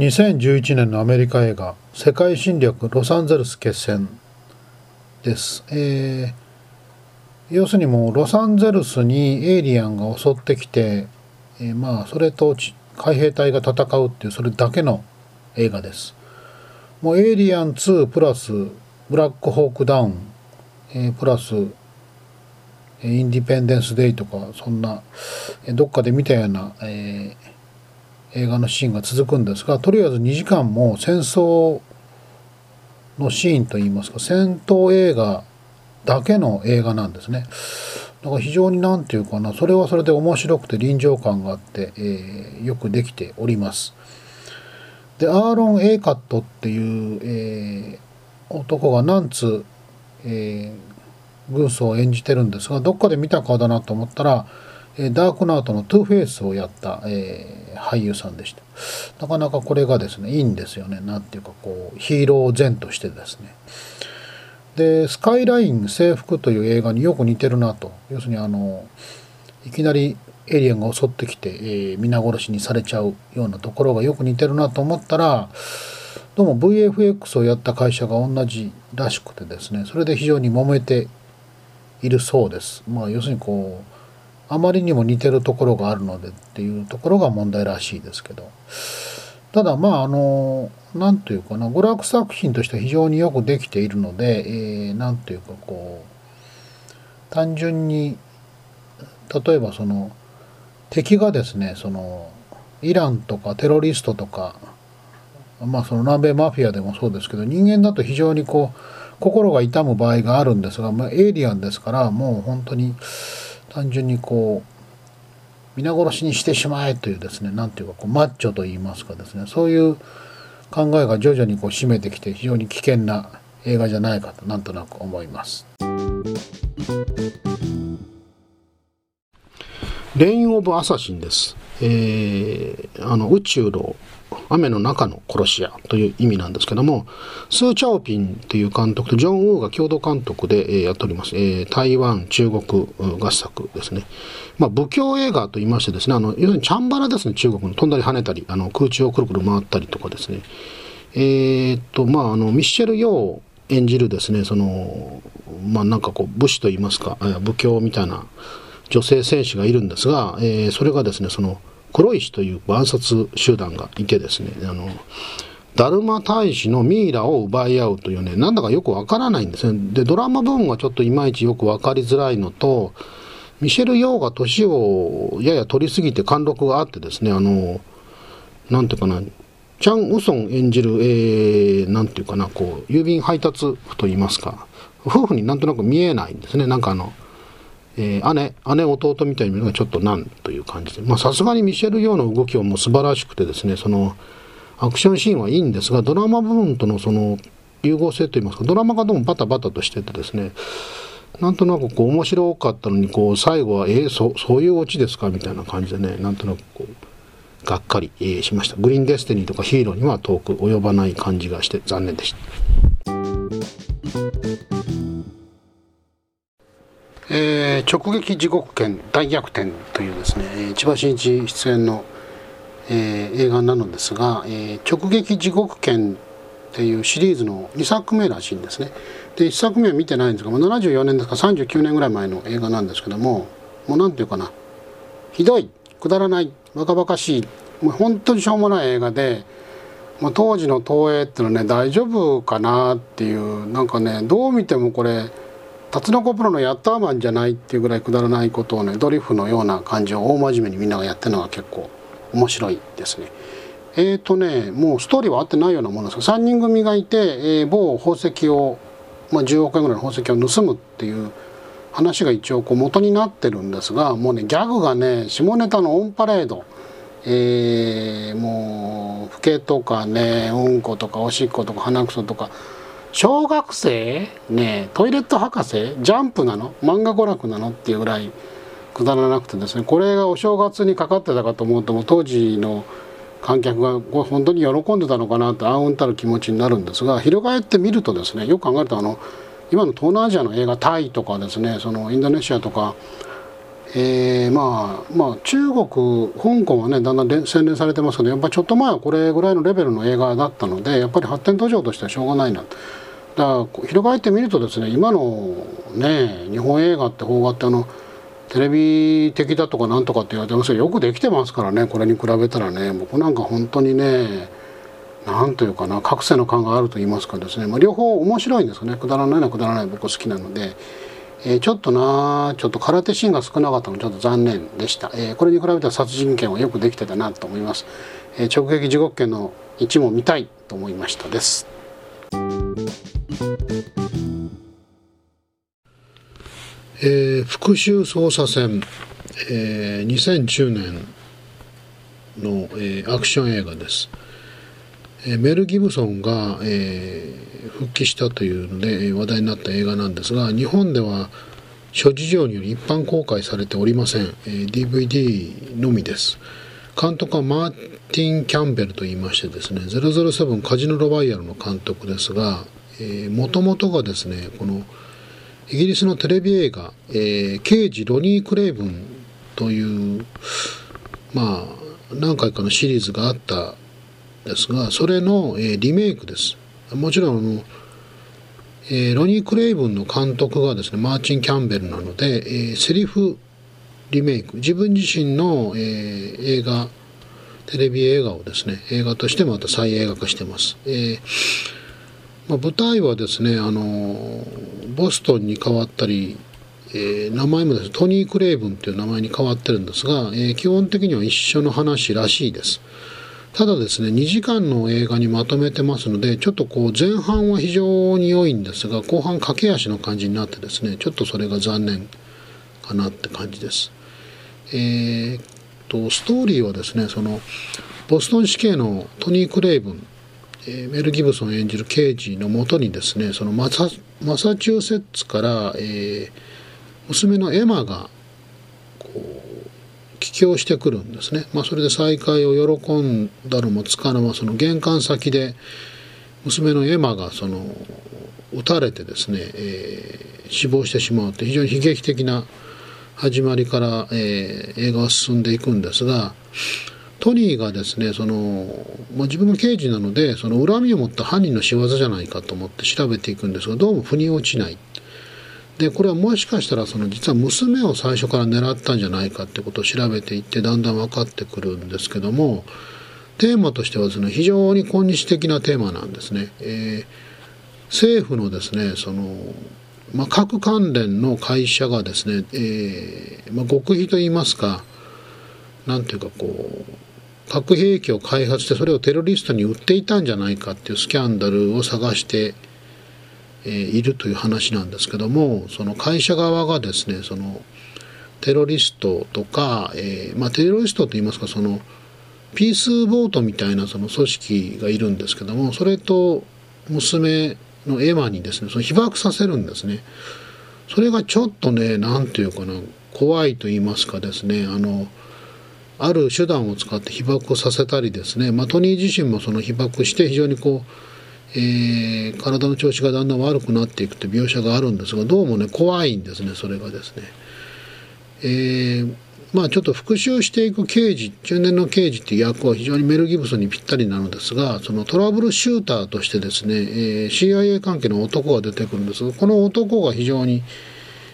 2011年のアメリカ映画「世界侵略ロサンゼルス決戦」です、えー、要するにもうロサンゼルスにエイリアンが襲ってきて、えー、まあそれと海兵隊が戦うっていうそれだけの映画です。もうエイリアン2プラスブラックホークダウン、えー、プラスインディペンデンス・デイとかそんなどっかで見たような、えー映画のシーンが続くんですがとりあえず2時間も戦争のシーンといいますか戦闘映画だけの映画なんですね。だから非常に何て言うかなそれはそれで面白くて臨場感があって、えー、よくできております。でアーロン・エイカットっていう、えー、男が何つ、えー、軍曹を演じてるんですがどっかで見た顔だなと思ったらダークナイトのトゥーフェイスをやった、えー、俳優さんでした。なかなかこれがですねいいんですよね。何ていうかこうヒーロー然としてですね。で「スカイライン征服」という映画によく似てるなと。要するにあのいきなりエイリアンが襲ってきて、えー、皆殺しにされちゃうようなところがよく似てるなと思ったらどうも VFX をやった会社が同じらしくてですね。それで非常に揉めているそうです。まあ、要するにこうあまりにも似てるところがあるのでっていうところが問題らしいですけど。ただまああの何というかな娯楽作品としては非常によくできているので何、えー、というかこう単純に例えばその敵がですねそのイランとかテロリストとかまあその南米マフィアでもそうですけど人間だと非常にこう心が痛む場合があるんですが、まあ、エイリアンですからもう本当に単純にこう皆殺しにしてしまえというですね何ていうかこうマッチョと言いますかですねそういう考えが徐々にこう占めてきて非常に危険な映画じゃないかとなんとなく思います。レイン・オブ・アサシンです。えー、あの宇宙の雨の中の殺し屋という意味なんですけども、スー・チャオピンという監督とジョン・ウーが共同監督で、やっております、えー、台湾、中国合作ですね。まあ、武教映画と言いましてですね、あの、要するにチャンバラですね、中国の飛んだり跳ねたり、あの、空中をくるくる回ったりとかですね。えー、っと、まあ、あの、ミッシェル・ヨー演じるですね、その、まあ、なんかこう、武士と言いますか、武教みたいな女性戦士がいるんですが、えー、それがですね、その、黒石という暗殺集団がいてですね、あの、ダルマ大使のミイラを奪い合うというね、なんだかよくわからないんですね。で、ドラマ部分はちょっといまいちよくわかりづらいのと、ミシェル・ヨーが年をやや取りすぎて貫禄があってですね、あの、なんていうかな、チャン・ウソン演じる、えー、なんていうかな、こう、郵便配達婦と言いますか、夫婦になんとなく見えないんですね。なんかあの、えー、姉、姉弟みたいに見るのがちょっとなんう感じで、まあさすがにミシェル・ヨーの動きはもう素晴らしくてですね、その、アクションシーンはいいんですが、ドラマ部分とのその、融合性といいますか、ドラマがどうもバタバタとしててですね、なんとなくこう面白かったのに、こう最後は、えー、そそういうオチですかみたいな感じでね、なんとなくこう、がっかり、しました。グリーンデスティニーとかヒーローには遠く及ばない感じがして残念でした。えー、直撃地獄圏大逆転というですね千葉真一出演の、えー、映画なのですが、えー、直撃地獄圏っていうシリーズの2作目らしいんですね。で1作目は見てないんですが74年ですか39年ぐらい前の映画なんですけどももう何て言うかなひどいくだらないバカバカしいもう本当にしょうもない映画で、まあ、当時の東映っていうのはね大丈夫かなっていうなんかねどう見てもこれタツノコプロのヤッターマンじゃないっていうぐらいくだらないことをねドリフのような感じを大真面目にみんながやってるのが結構面白いですね。えーとねもうストーリーは合ってないようなものですが3人組がいて、えー、某宝石を、まあ、10億円ぐらいの宝石を盗むっていう話が一応こう元になってるんですがもうねギャグがね下ネタのオンパレード。えー、もう老けとかねうんことかおしっことか鼻くそとか小学生ねトイレット博士ジャンプなの？漫画娯楽なの？っていうぐらいくだらなくてですね。これがお正月にかかってたかと思うとも当時の観客がこれ本当に喜んでたのかなってあうんたる気持ちになるんですが翻ってみるとですねよく考えるとあの今の東南アジアの映画タイとかですねそのインドネシアとか、えー、まあまあ中国香港はねだんだん洗練されてますけどやっぱりちょっと前はこれぐらいのレベルの映画だったのでやっぱり発展途上としてはしょうがないなだから翻ってみるとですね今のね日本映画って邦画ってあのテレビ的だとかなんとかって言われてますけどよくできてますからねこれに比べたらね。僕なんか本当にねなんというかな覚醒の感があると言いますかですね、まあ、両方面白いんですよね。くだらないのはくだらない。僕好きなので。えー、ちょっとなちょっと空手シーンが少なかったのちょっと残念でした、えー、これに比べたら殺人剣はよくできてたなと思います、えー、直撃地獄剣の1も見たいと思いましたです。えー、復讐捜査線、えー、2010年の、えー、アクション映画です、えー、メル・ギブソンが、えー、復帰したというので話題になった映画なんですが日本では諸事情により一般公開されておりません、え DVD のみです。監督はマーティン・キャンベルといいましてですね007カジノ・ロワイヤルの監督ですがもともとがですねこのイギリスのテレビ映画「えー、刑事ロニー・クレイブン」というまあ何回かのシリーズがあったですがそれの、え、リメイクです。もちろんあの、え、ロニー・クレイブンの監督がですねマーチン・キャンベルなので、え、セリフリメイク。自分自身の、え、映画テレビ映画をですね映画としてまた再映画化してます、えまあ、舞台はですねあのボストンに変わったり、えー、名前もですねトニー・クレイブンという名前に変わってるんですが、えー、基本的には一緒の話らしいです。ただですね2時間の映画にまとめてますのでちょっとこう前半は非常に良いんですが後半駆け足の感じになってですねちょっとそれが残念かなって感じです。えー、っとストーリーはですねそのボストン市警のトニー・クレイブン、えー、メル・ギブソン演じる刑事のもとにですねそのマサマサチューセッツから、えー、娘のエマが帰郷してくるんですね、まあ、それで再会を喜んだのもつかの間その玄関先で娘のエマがその撃たれてですね、えー、死亡してしまうと非常に悲劇的な始まりから、えー、映画は進んでいくんですがトニーがですねその、まあ、自分が刑事なのでその恨みを持った犯人の仕業じゃないかと思って調べていくんですがどうも腑に落ちない。でこれはもしかしたらその実は娘を最初から狙ったんじゃないかってことを調べていってだんだん分かってくるんですけどもテーマとしてはですね非常に今日的なテーマなんですね。えー、政府のですねそのまあ、核関連の会社がですね、えーまあ、極秘といいますか何ていうかこう核兵器を開発してそれをテロリストに売っていたんじゃないかっていうスキャンダルを探してえいるという話なんですけどもその会社側がですねそのテロリストとか、えー、まあ、テロリストといいますかそのピースボートみたいなその組織がいるんですけどもそれと娘のエマにですねその被爆させるんですね。それがちょっとね何て言うかな怖いと言いますかですねあのある手段を使って被爆をさせたりですね、まあ、トニー自身もその被爆して非常にこうえー、体の調子がだんだん悪くなっていくという描写があるんですがどうもね怖いんですねそれがですね。えー、まあちょっと復讐していく刑事中年の刑事っていう役は非常にメル・ギブソンにぴったりなのですがそのトラブルシューターとしてですね、えー、CIA 関係の男が出てくるんですがこの男が非常に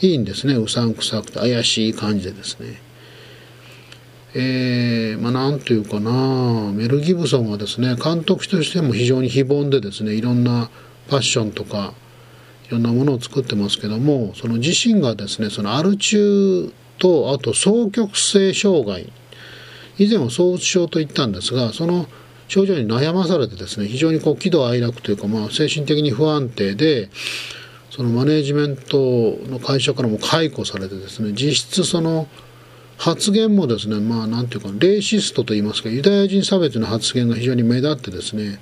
いいんですねうさんくさくて怪しい感じでですね。えー、まあ、なんというかなメル・ギブソンはですね監督としても非常に非凡でですねいろんなファッションとかいろんなものを作ってますけどもその自身がですねそのアル中とあと双極性障害以前は躁うつ症と言ったんですがその症状に悩まされてですね非常にこう喜怒哀楽というか、まあ、精神的に不安定でそのマネージメントの会社からも解雇されてですね実質その発言もですねまあなんていうかレイシストといいますかユダヤ人差別の発言が非常に目立ってですね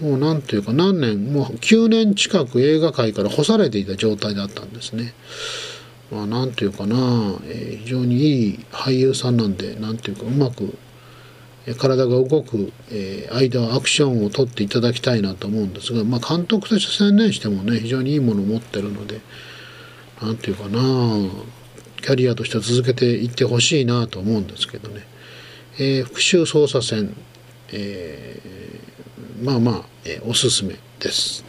もうなんていうか何年もう9年近く映画界から干されていた状態だったんですね。まあなんていうかな、えー、非常にいい俳優さんなんでなんていうかうまく体が動く、えー、間はアクションを取っていただきたいなと思うんですが、まあ、監督として専念してもね非常にいいものを持ってるのでなんていうかなキャリアとしては続けていってほしいなと思うんですけどね、えー、復讐捜査線、えー、まあまあ、えー、おすすめです。